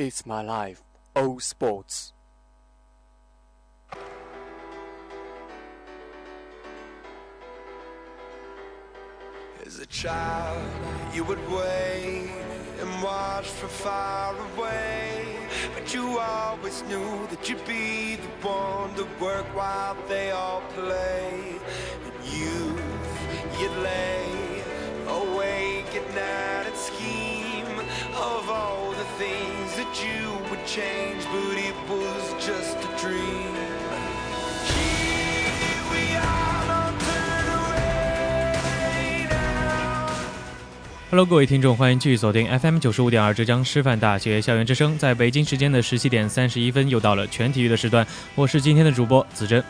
It's my life. Oh, life, All Sports。As a child, you would wait and watch from far away. But you always knew that you'd be the one to work while they all play. And youth, you'd lay awake at night and scheme of all the things that you would change, but it was just a dream. Here we are, turn away now. Hello，各位听众，欢迎继续锁定 FM 九十五点二浙江师范大学校园之声。在北京时间的十七点三十一分，又到了全体育的时段，我是今天的主播子珍。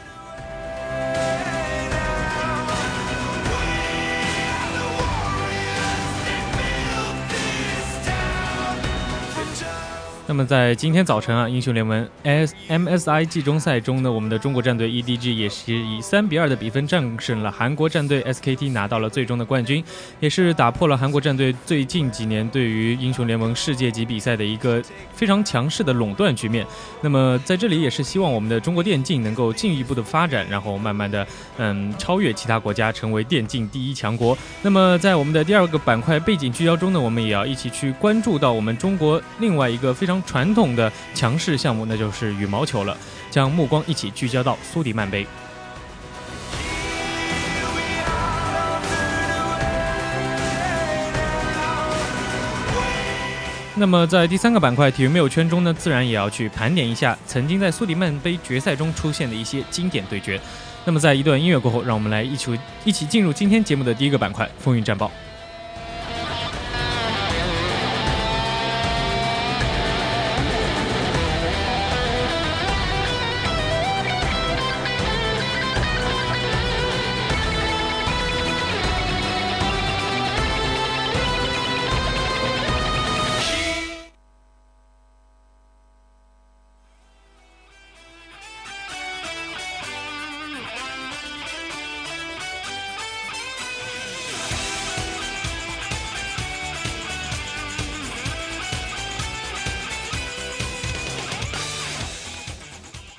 那么在今天早晨啊，英雄联盟 S MSI 季中赛中呢，我们的中国战队 EDG 也是以三比二的比分战胜了韩国战队 SKT，拿到了最终的冠军，也是打破了韩国战队最近几年对于英雄联盟世界级比赛的一个非常强势的垄断局面。那么在这里也是希望我们的中国电竞能够进一步的发展，然后慢慢的嗯超越其他国家，成为电竞第一强国。那么在我们的第二个板块背景聚焦中呢，我们也要一起去关注到我们中国另外一个非常传统的强势项目，那就是羽毛球了。将目光一起聚焦到苏迪曼杯。那么在第三个板块体育没有圈中呢，自然也要去盘点一下曾经在苏迪曼杯决赛中出现的一些经典对决。那么在一段音乐过后，让我们来一起一起进入今天节目的第一个板块——风云战报。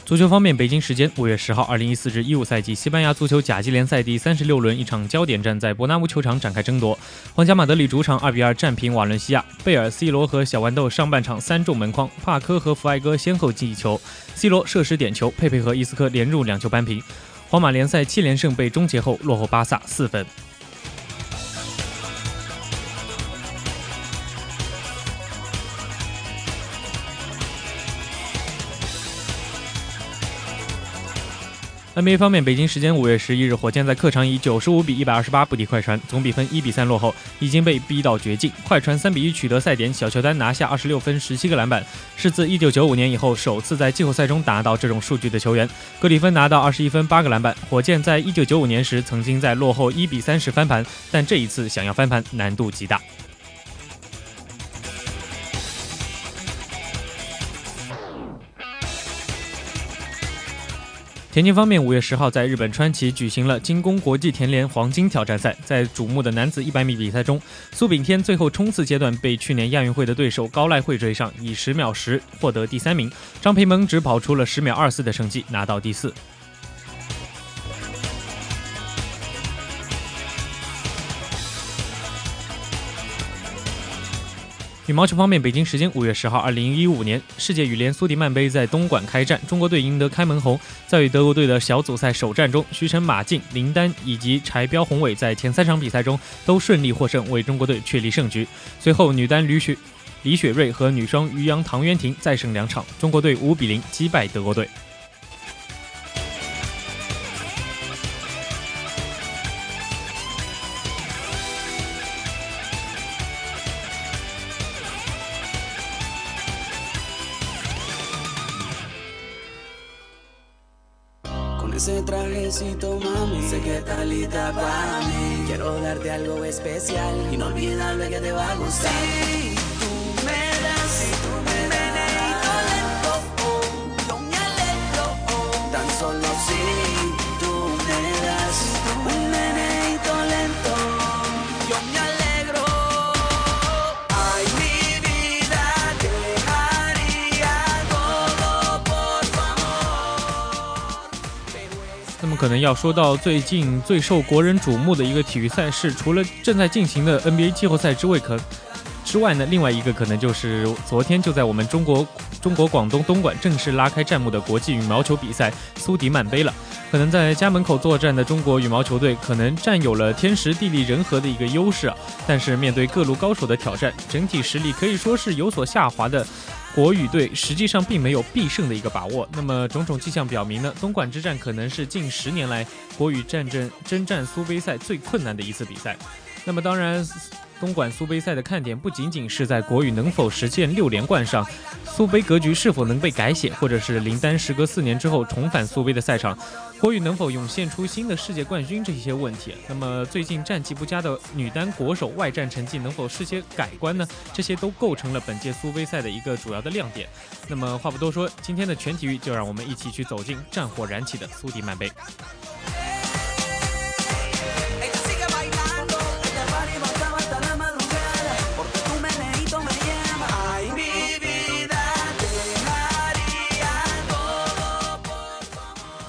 足球方面，北京时间五月十号，二零一四至一五赛季西班牙足球甲级联赛第三十六轮，一场焦点战在伯纳乌球场展开争夺。皇家马德里主场二比二战平瓦伦西亚，贝尔、C 罗和小豌豆上半场三中门框，帕科和福艾戈先后进一球，C 罗射失点球，佩佩和伊斯科连入两球扳平。皇马联赛七连胜被终结后落后巴萨四分。NBA 方面，北京时间五月十一日，火箭在客场以九十五比一百二十八不敌快船，总比分一比三落后，已经被逼到绝境。快船三比一取得赛点，小乔丹拿下二十六分、十七个篮板，是自一九九五年以后首次在季后赛中达到这种数据的球员。格里芬拿到二十一分、八个篮板。火箭在一九九五年时曾经在落后一比三时翻盘，但这一次想要翻盘难度极大。田径方面，五月十号在日本川崎举行了精工国际田联黄金挑战赛。在瞩目的男子一百米比赛中，苏炳添最后冲刺阶段被去年亚运会的对手高濑惠追上，以十秒十获得第三名。张培萌只跑出了十秒二四的成绩，拿到第四。羽毛球方面，北京时间五月十号，二零一五年世界羽联苏迪曼杯在东莞开战，中国队赢得开门红。在与德国队的小组赛首战中，徐晨、马竞、林丹以及柴彪宏伟在前三场比赛中都顺利获胜，为中国队确立胜局。随后，女单吕雪李雪芮和女双于洋唐渊婷再胜两场，中国队五比零击败德国队。Quiero darte algo especial, inolvidable que te va a gustar. 可能要说到最近最受国人瞩目的一个体育赛事，除了正在进行的 NBA 季后赛之外，可之外呢，另外一个可能就是昨天就在我们中国中国广东东莞正式拉开战幕的国际羽毛球比赛苏迪曼杯了。可能在家门口作战的中国羽毛球队，可能占有了天时地利人和的一个优势啊，但是面对各路高手的挑战，整体实力可以说是有所下滑的。国羽队实际上并没有必胜的一个把握，那么种种迹象表明呢，东莞之战可能是近十年来国羽战争征战苏杯赛最困难的一次比赛。那么当然，东莞苏杯赛的看点不仅仅是在国羽能否实现六连冠上，苏杯格局是否能被改写，或者是林丹时隔四年之后重返苏杯的赛场，国羽能否涌现出新的世界冠军这些问题。那么最近战绩不佳的女单国手外战成绩能否实些改观呢？这些都构成了本届苏杯赛的一个主要的亮点。那么话不多说，今天的全体育就让我们一起去走进战火燃起的苏迪曼杯。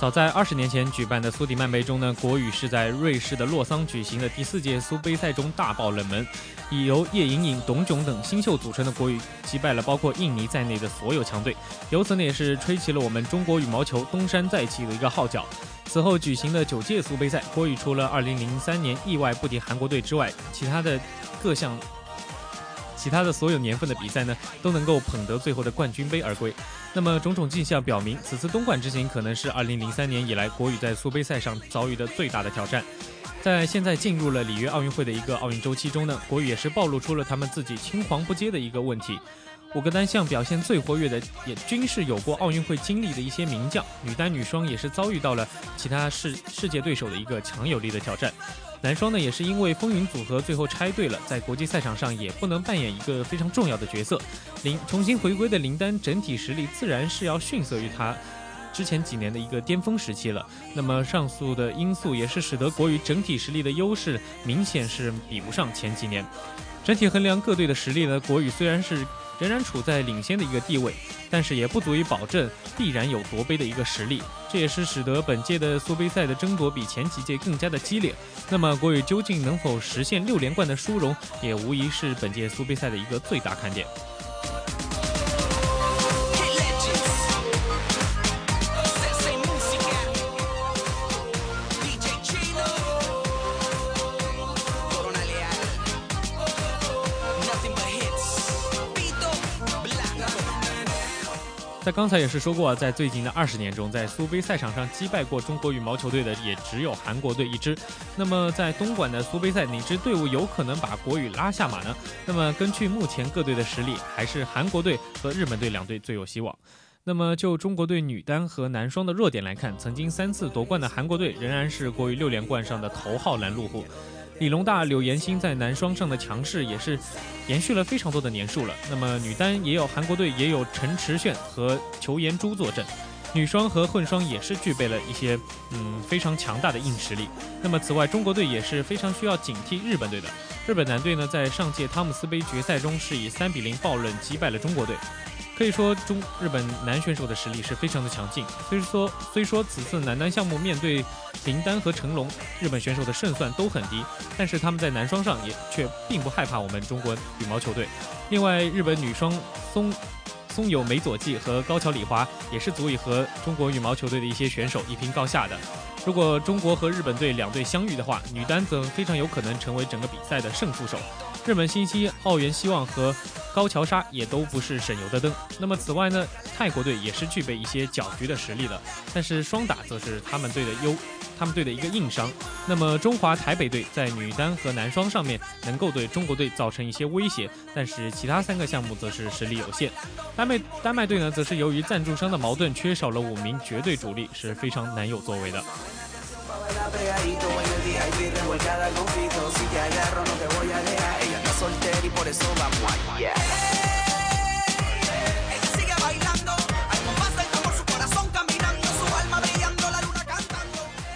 早在二十年前举办的苏迪曼杯中呢，国羽是在瑞士的洛桑举行的第四届苏杯赛中大爆冷门，以由叶莹莹、董炯等新秀组成的国羽击败了包括印尼在内的所有强队，由此呢也是吹起了我们中国羽毛球东山再起的一个号角。此后举行的九届苏杯赛，国羽除了2003年意外不敌韩国队之外，其他的各项。其他的所有年份的比赛呢，都能够捧得最后的冠军杯而归。那么种种迹象表明，此次东莞之行可能是2003年以来国羽在苏杯赛上遭遇的最大的挑战。在现在进入了里约奥运会的一个奥运周期中呢，国羽也是暴露出了他们自己青黄不接的一个问题。五个单项表现最活跃的，也均是有过奥运会经历的一些名将，女单、女双也是遭遇到了其他世世界对手的一个强有力的挑战。男双呢，也是因为风云组合最后拆队了，在国际赛场上也不能扮演一个非常重要的角色。林重新回归的林丹整体实力自然是要逊色于他之前几年的一个巅峰时期了。那么上述的因素也是使得国羽整体实力的优势明显是比不上前几年。整体衡量各队的实力呢，国羽虽然是仍然处在领先的一个地位，但是也不足以保证必然有夺杯的一个实力。这也是使得本届的苏杯赛的争夺比前几届更加的激烈。那么国羽究竟能否实现六连冠的殊荣，也无疑是本届苏杯赛的一个最大看点。刚才也是说过，在最近的二十年中，在苏杯赛场上击败过中国羽毛球队的也只有韩国队一支。那么在东莞的苏杯赛，哪支队伍有可能把国羽拉下马呢？那么根据目前各队的实力，还是韩国队和日本队两队最有希望。那么就中国队女单和男双的弱点来看，曾经三次夺冠的韩国队仍然是国羽六连冠上的头号拦路虎。李龙大、柳岩星在男双上的强势也是延续了非常多的年数了。那么女单也有韩国队也有陈池炫和裘妍珠坐镇，女双和混双也是具备了一些嗯非常强大的硬实力。那么此外，中国队也是非常需要警惕日本队的。日本男队呢，在上届汤姆斯杯决赛中是以三比零爆冷击败了中国队。可以说，中日本男选手的实力是非常的强劲。虽说虽说此次男单项目面对林丹和成龙，日本选手的胜算都很低，但是他们在男双上也却并不害怕我们中国羽毛球队。另外，日本女双松松友美佐纪和高桥李华也是足以和中国羽毛球队的一些选手一拼高下的。如果中国和日本队两队相遇的话，女单则非常有可能成为整个比赛的胜负手。日本新希、奥原希望和高桥沙也都不是省油的灯。那么此外呢，泰国队也是具备一些搅局的实力的，但是双打则是他们队的优，他们队的一个硬伤。那么中华台北队在女单和男双上面能够对中国队造成一些威胁，但是其他三个项目则是实力有限。丹麦丹麦队呢，则是由于赞助商的矛盾，缺少了五名绝对主力，是非常难有作为的。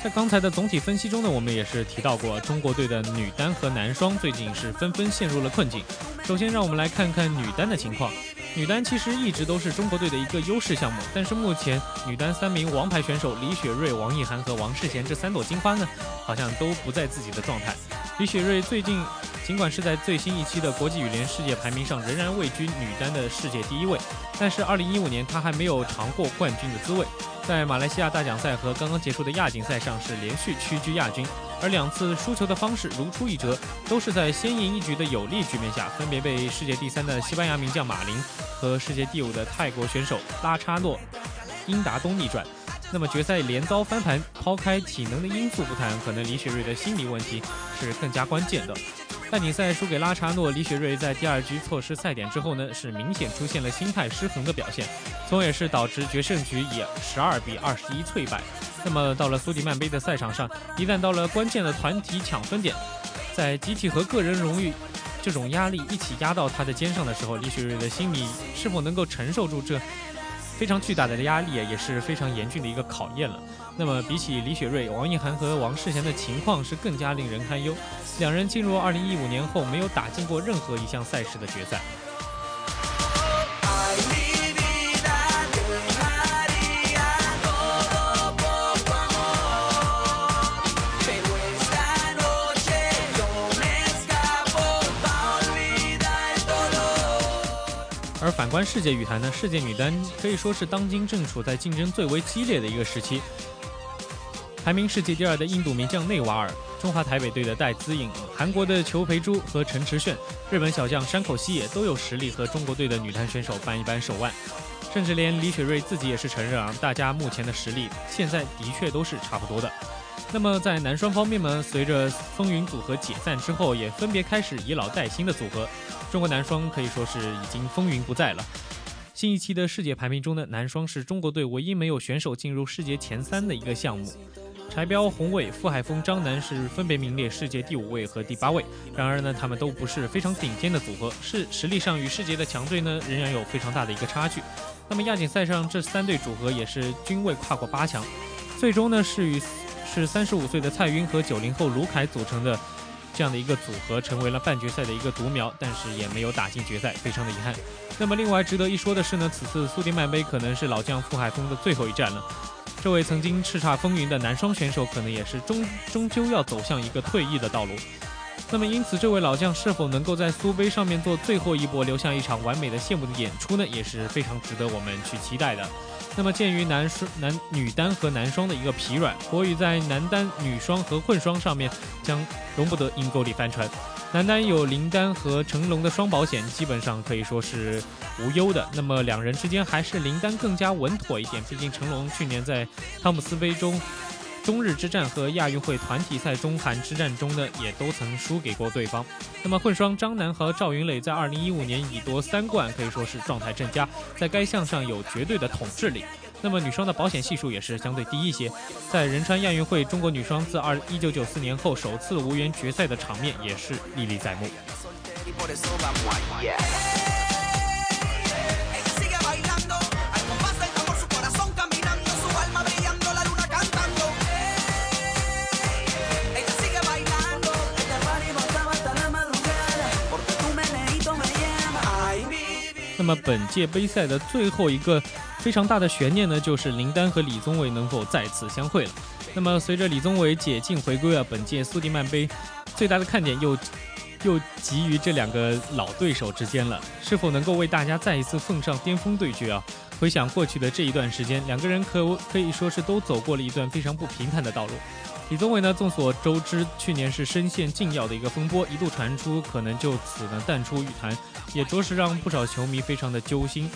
在刚才的总体分析中呢，我们也是提到过，中国队的女单和男双最近是纷纷陷入了困境。首先，让我们来看看女单的情况。女单其实一直都是中国队的一个优势项目，但是目前女单三名王牌选手李雪芮、王艺涵和王适娴这三朵金花呢，好像都不在自己的状态。李雪芮最近尽管是在最新一期的国际羽联世界排名上仍然位居女单的世界第一位，但是2015年她还没有尝过冠军的滋味，在马来西亚大奖赛和刚刚结束的亚锦赛上是连续屈居亚军。而两次输球的方式如出一辙，都是在先赢一局的有利局面下，分别被世界第三的西班牙名将马林和世界第五的泰国选手拉查诺英达东逆转。那么决赛连遭翻盘，抛开体能的因素不谈，可能李雪芮的心理问题是更加关键的。半决赛输给拉查诺，李雪芮在第二局错失赛点之后呢，是明显出现了心态失衡的表现，从而也是导致决胜局以十二比二十一脆败。那么到了苏迪曼杯的赛场上，一旦到了关键的团体抢分点，在集体和个人荣誉这种压力一起压到他的肩上的时候，李雪芮的心理是否能够承受住这非常巨大的压力，也是非常严峻的一个考验了。那么比起李雪芮、王仪涵和王适娴的情况是更加令人堪忧，两人进入2015年后没有打进过任何一项赛事的决赛。而反观世界羽坛呢，世界女单可以说是当今正处在竞争最为激烈的一个时期。排名世界第二的印度名将内瓦尔，中华台北队的戴资颖，韩国的裘培珠和陈池炫，日本小将山口希也都有实力和中国队的女单选手扳一扳手腕。甚至连李雪芮自己也是承认啊，大家目前的实力现在的确都是差不多的。那么在男双方面呢，随着风云组合解散之后，也分别开始以老带新的组合。中国男双可以说是已经风云不再了。新一期的世界排名中呢，男双是中国队唯一没有选手进入世界前三的一个项目。柴彪、洪伟、傅海峰、张楠是分别名列世界第五位和第八位。然而呢，他们都不是非常顶尖的组合，是实力上与世界的强队呢仍然有非常大的一个差距。那么亚锦赛上这三对组合也是均未跨过八强，最终呢是与是三十五岁的蔡赟和九零后卢凯组成的。这样的一个组合成为了半决赛的一个独苗，但是也没有打进决赛，非常的遗憾。那么另外值得一说的是呢，此次苏迪曼杯可能是老将傅海峰的最后一战了。这位曾经叱咤风云的男双选手，可能也是终终究要走向一个退役的道路。那么因此，这位老将是否能够在苏杯上面做最后一搏，留下一场完美的谢幕的演出呢？也是非常值得我们去期待的。那么，鉴于男双、男女单和男双的一个疲软，国羽在男单、女双和混双上面将容不得阴沟里翻船。男单有林丹和成龙的双保险，基本上可以说是无忧的。那么两人之间还是林丹更加稳妥一点，毕竟成龙去年在汤姆斯杯中。中日之战和亚运会团体赛中韩之战中呢，也都曾输给过对方。那么混双张楠和赵云磊在2015年已夺三冠，可以说是状态正佳，在该项上有绝对的统治力。那么女双的保险系数也是相对低一些，在仁川亚运会，中国女双自二一九九四年后首次无缘决赛的场面也是历历在目。那么本届杯赛的最后一个非常大的悬念呢，就是林丹和李宗伟能否再次相会了。那么随着李宗伟解禁回归啊，本届苏迪曼杯最大的看点又又集于这两个老对手之间了，是否能够为大家再一次奉上巅峰对决啊？回想过去的这一段时间，两个人可可以说是都走过了一段非常不平坦的道路。李宗伟呢，众所周知，去年是深陷禁药的一个风波，一度传出可能就此呢淡出羽坛，也着实让不少球迷非常的揪心。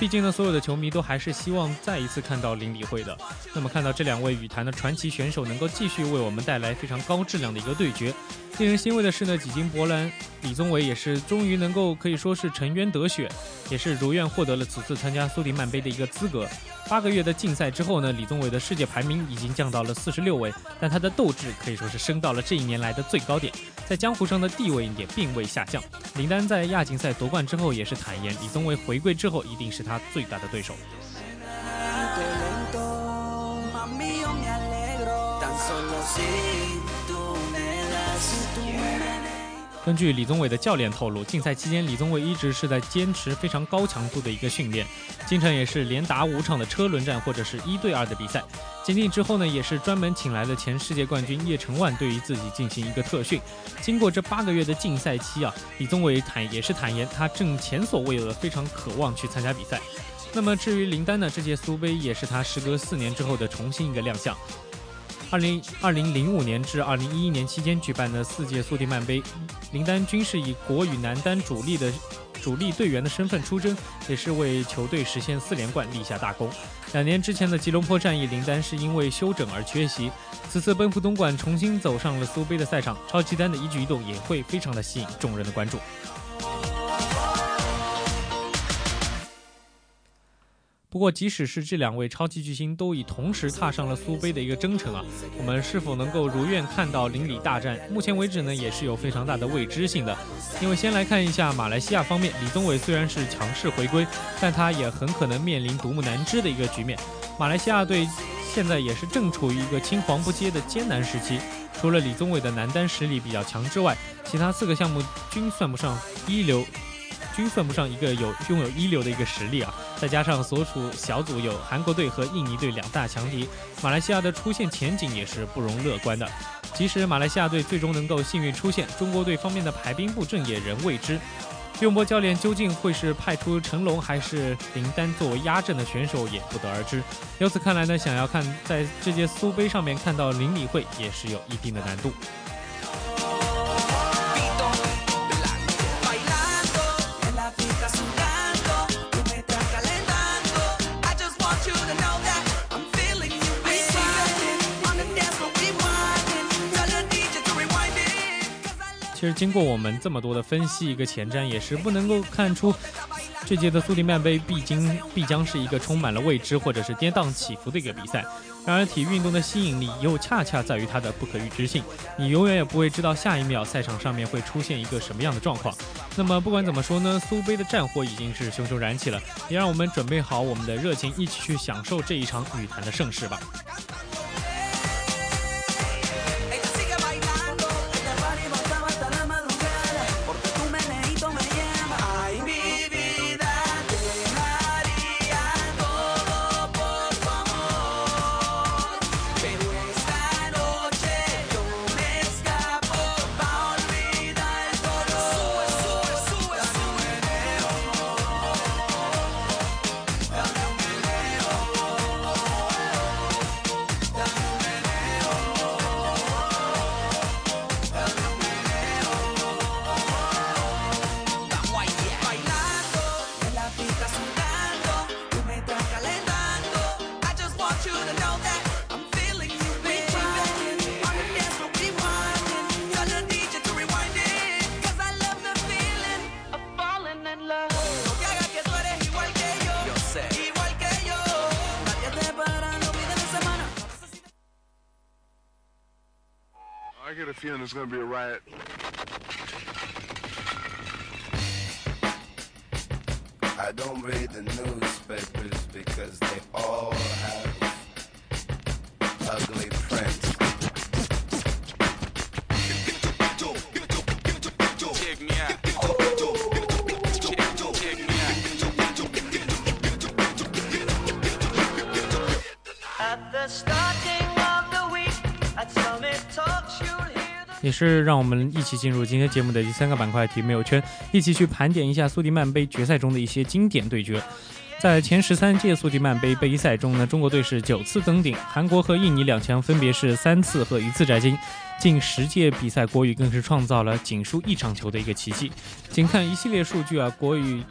毕竟呢，所有的球迷都还是希望再一次看到林李慧的。那么看到这两位羽坛的传奇选手能够继续为我们带来非常高质量的一个对决，令人欣慰的是呢，几经波澜，李宗伟也是终于能够可以说是沉冤得雪，也是如愿获得了此次参加苏迪曼杯的一个资格。八个月的竞赛之后呢，李宗伟的世界排名已经降到了四十六位，但他的斗志可以说是升到了这一年来的最高点，在江湖上的地位也并未下降。林丹在亚锦赛夺冠之后也是坦言，李宗伟回归之后一定是他他最大的对手。根据李宗伟的教练透露，竞赛期间李宗伟一直是在坚持非常高强度的一个训练，经常也是连打五场的车轮战或者是一对二的比赛。鉴定之后呢，也是专门请来了前世界冠军叶成万对于自己进行一个特训。经过这八个月的竞赛期啊，李宗伟坦也是坦言，他正前所未有的非常渴望去参加比赛。那么至于林丹呢，这届苏杯也是他时隔四年之后的重新一个亮相。二零二零零五年至二零一一年期间举办的四届苏迪曼杯，林丹均是以国羽男单主力的主力队员的身份出征，也是为球队实现四连冠立下大功。两年之前的吉隆坡战役，林丹是因为休整而缺席，此次奔赴东莞重新走上了苏杯的赛场，超级丹的一举一动也会非常的吸引众人的关注。不过，即使是这两位超级巨星都已同时踏上了苏杯的一个征程啊，我们是否能够如愿看到邻里大战？目前为止呢，也是有非常大的未知性的。因为先来看一下马来西亚方面，李宗伟虽然是强势回归，但他也很可能面临独木难支的一个局面。马来西亚队现在也是正处于一个青黄不接的艰难时期，除了李宗伟的男单实力比较强之外，其他四个项目均算不上一流。均算不上一个有拥有一流的一个实力啊！再加上所处小组有韩国队和印尼队两大强敌，马来西亚的出线前景也是不容乐观的。即使马来西亚队最终能够幸运出线，中国队方面的排兵布阵也仍未知。用波教练究竟会是派出成龙还是林丹作为压阵的选手，也不得而知。由此看来呢，想要看在这届苏杯上面看到林李会，也是有一定的难度。其实经过我们这么多的分析，一个前瞻，也是不能够看出这届的苏迪曼杯必经必将是一个充满了未知或者是跌宕起伏的一个比赛。然而，体育运动的吸引力又恰恰在于它的不可预知性，你永远也不会知道下一秒赛场上面会出现一个什么样的状况。那么，不管怎么说呢，苏杯的战火已经是熊熊燃起了，也让我们准备好我们的热情，一起去享受这一场羽坛的盛世吧。I get a feeling it's gonna be a riot. I don't read the newspapers because they all have 也是让我们一起进入今天节目的第三个板块——体育没有圈，一起去盘点一下苏迪曼杯决赛中的一些经典对决。在前十三届苏迪曼杯杯赛中呢，中国队是九次登顶，韩国和印尼两强分别是三次和一次摘金。近十届比赛，国羽更是创造了仅输一场球的一个奇迹。仅看一系列数据啊，国羽。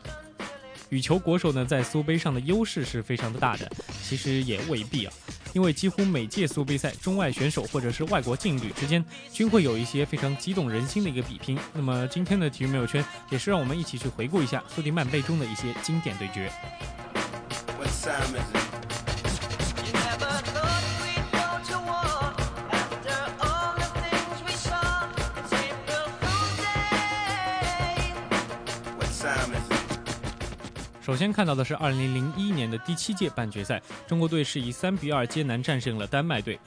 羽球国手呢，在苏杯上的优势是非常的大的，其实也未必啊，因为几乎每届苏杯赛，中外选手或者是外国劲旅之间，均会有一些非常激动人心的一个比拼。那么今天的体育没有圈，也是让我们一起去回顾一下苏迪曼杯中的一些经典对决。首先看到的是二零零一年的第七届半决赛，中国队是以三比二艰难战胜了丹麦队。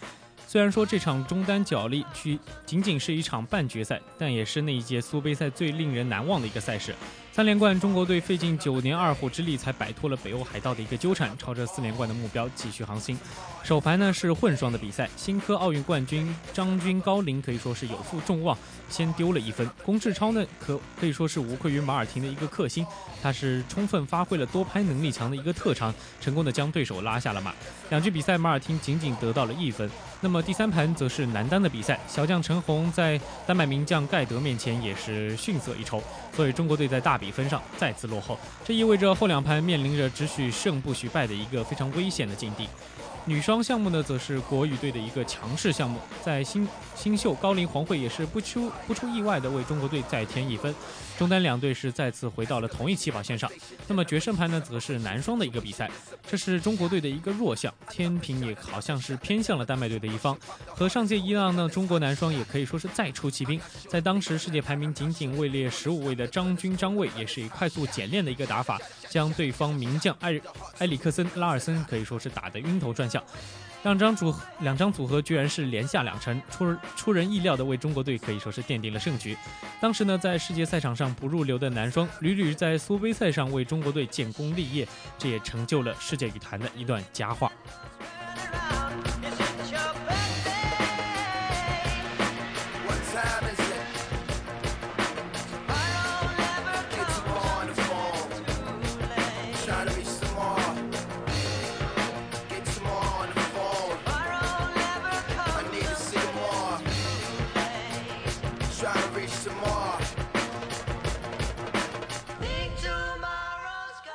虽然说这场中单角力区仅仅是一场半决赛，但也是那一届苏杯赛最令人难忘的一个赛事。三连冠，中国队费尽九年二虎之力才摆脱了北欧海盗的一个纠缠，朝着四连冠的目标继续航行。首盘呢是混双的比赛，新科奥运冠军张军高林可以说是有负众望，先丢了一分。龚志超呢可可以说是无愧于马尔廷的一个克星，他是充分发挥了多拍能力强的一个特长，成功的将对手拉下了马。两局比赛，马尔汀仅仅得到了一分。那么第三盘则是男单的比赛，小将陈红在丹麦名将盖德面前也是逊色一筹，所以中国队在大。比分上再次落后，这意味着后两盘面临着只许胜不许败的一个非常危险的境地。女双项目呢，则是国羽队的一个强势项目，在新新秀高龄黄慧也是不出不出意外的为中国队再添一分。中单两队是再次回到了同一起跑线上。那么决胜盘呢，则是男双的一个比赛，这是中国队的一个弱项，天平也好像是偏向了丹麦队的一方。和上届一样呢，中国男双也可以说是再出奇兵，在当时世界排名仅仅位列十五位的张军张卫，也是以快速简练的一个打法，将对方名将埃埃里克森拉尔森可以说是打得晕头转向。两张组两张组合居然是连下两城，出出人意料的为中国队可以说是奠定了胜局。当时呢，在世界赛场上不入流的男双屡屡在苏杯赛上为中国队建功立业，这也成就了世界羽坛的一段佳话。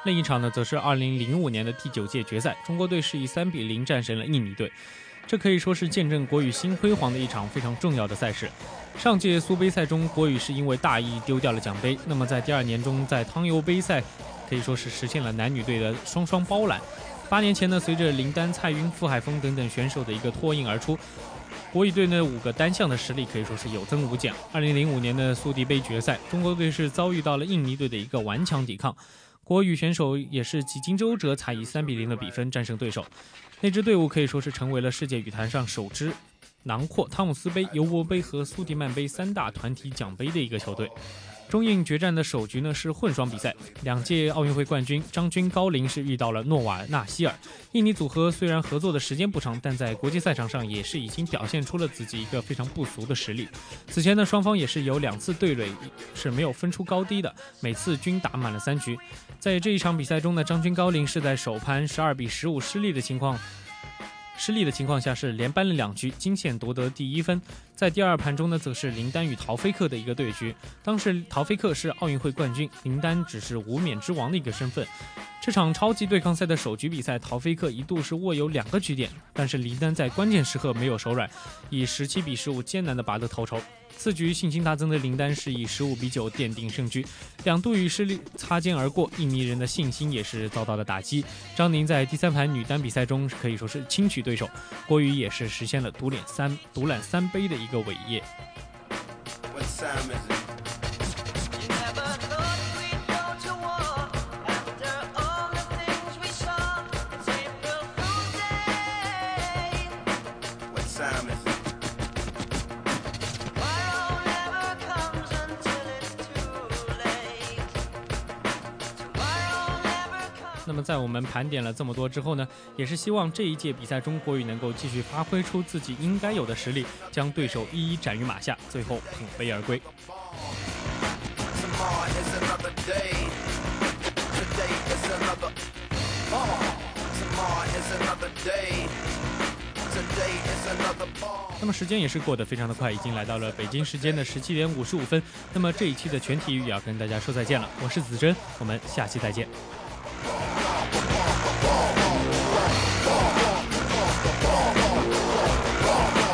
另一场呢，则是2005年的第九届决赛，中国队是以3比0战胜了印尼队，这可以说是见证国羽新辉煌的一场非常重要的赛事。上届苏杯赛中，国羽是因为大意丢掉了奖杯，那么在第二年中，在汤尤杯赛可以说是实现了男女队的双双包揽。八年前呢，随着林丹、蔡赟、傅海峰等等选手的一个脱颖而出，国羽队呢五个单项的实力可以说是有增无减。2005年的苏迪杯决赛，中国队是遭遇到了印尼队的一个顽强抵抗。国羽选手也是几经周折才以三比零的比分战胜对手，那支队伍可以说是成为了世界羽坛上首支囊括汤姆斯杯、尤伯杯和苏迪曼杯三大团体奖杯的一个球队。中印决战的首局呢是混双比赛，两届奥运会冠军张军高林是遇到了诺瓦纳希尔。印尼组合虽然合作的时间不长，但在国际赛场上也是已经表现出了自己一个非常不俗的实力。此前呢双方也是有两次对垒是没有分出高低的，每次均打满了三局。在这一场比赛中呢，张军高林是在首盘十二比十五失利的情况。失利的情况下是连扳了两局，惊险夺得第一分。在第二盘中呢，则是林丹与陶菲克的一个对局。当时陶菲克是奥运会冠军，林丹只是无冕之王的一个身份。这场超级对抗赛的首局比赛，陶菲克一度是握有两个局点，但是林丹在关键时刻没有手软，以十七比十五艰难的拔得头筹。次局信心大增的林丹是以十五比九奠定胜局，两度与失利擦肩而过，印尼人的信心也是遭到了打击。张宁在第三盘女单比赛中可以说是轻取对手，郭宇也是实现了独揽三独揽三杯的一个伟业。那么在我们盘点了这么多之后呢也是希望这一届比赛中国羽能够继续发挥出自己应该有的实力将对手一一斩于马下最后捧杯而归。那么时间也是过得非常的快，已经来到了北京时间的十七点五十五分。那么这一期的全体育也要跟大家说再见了，我是子珍，我们下期再见。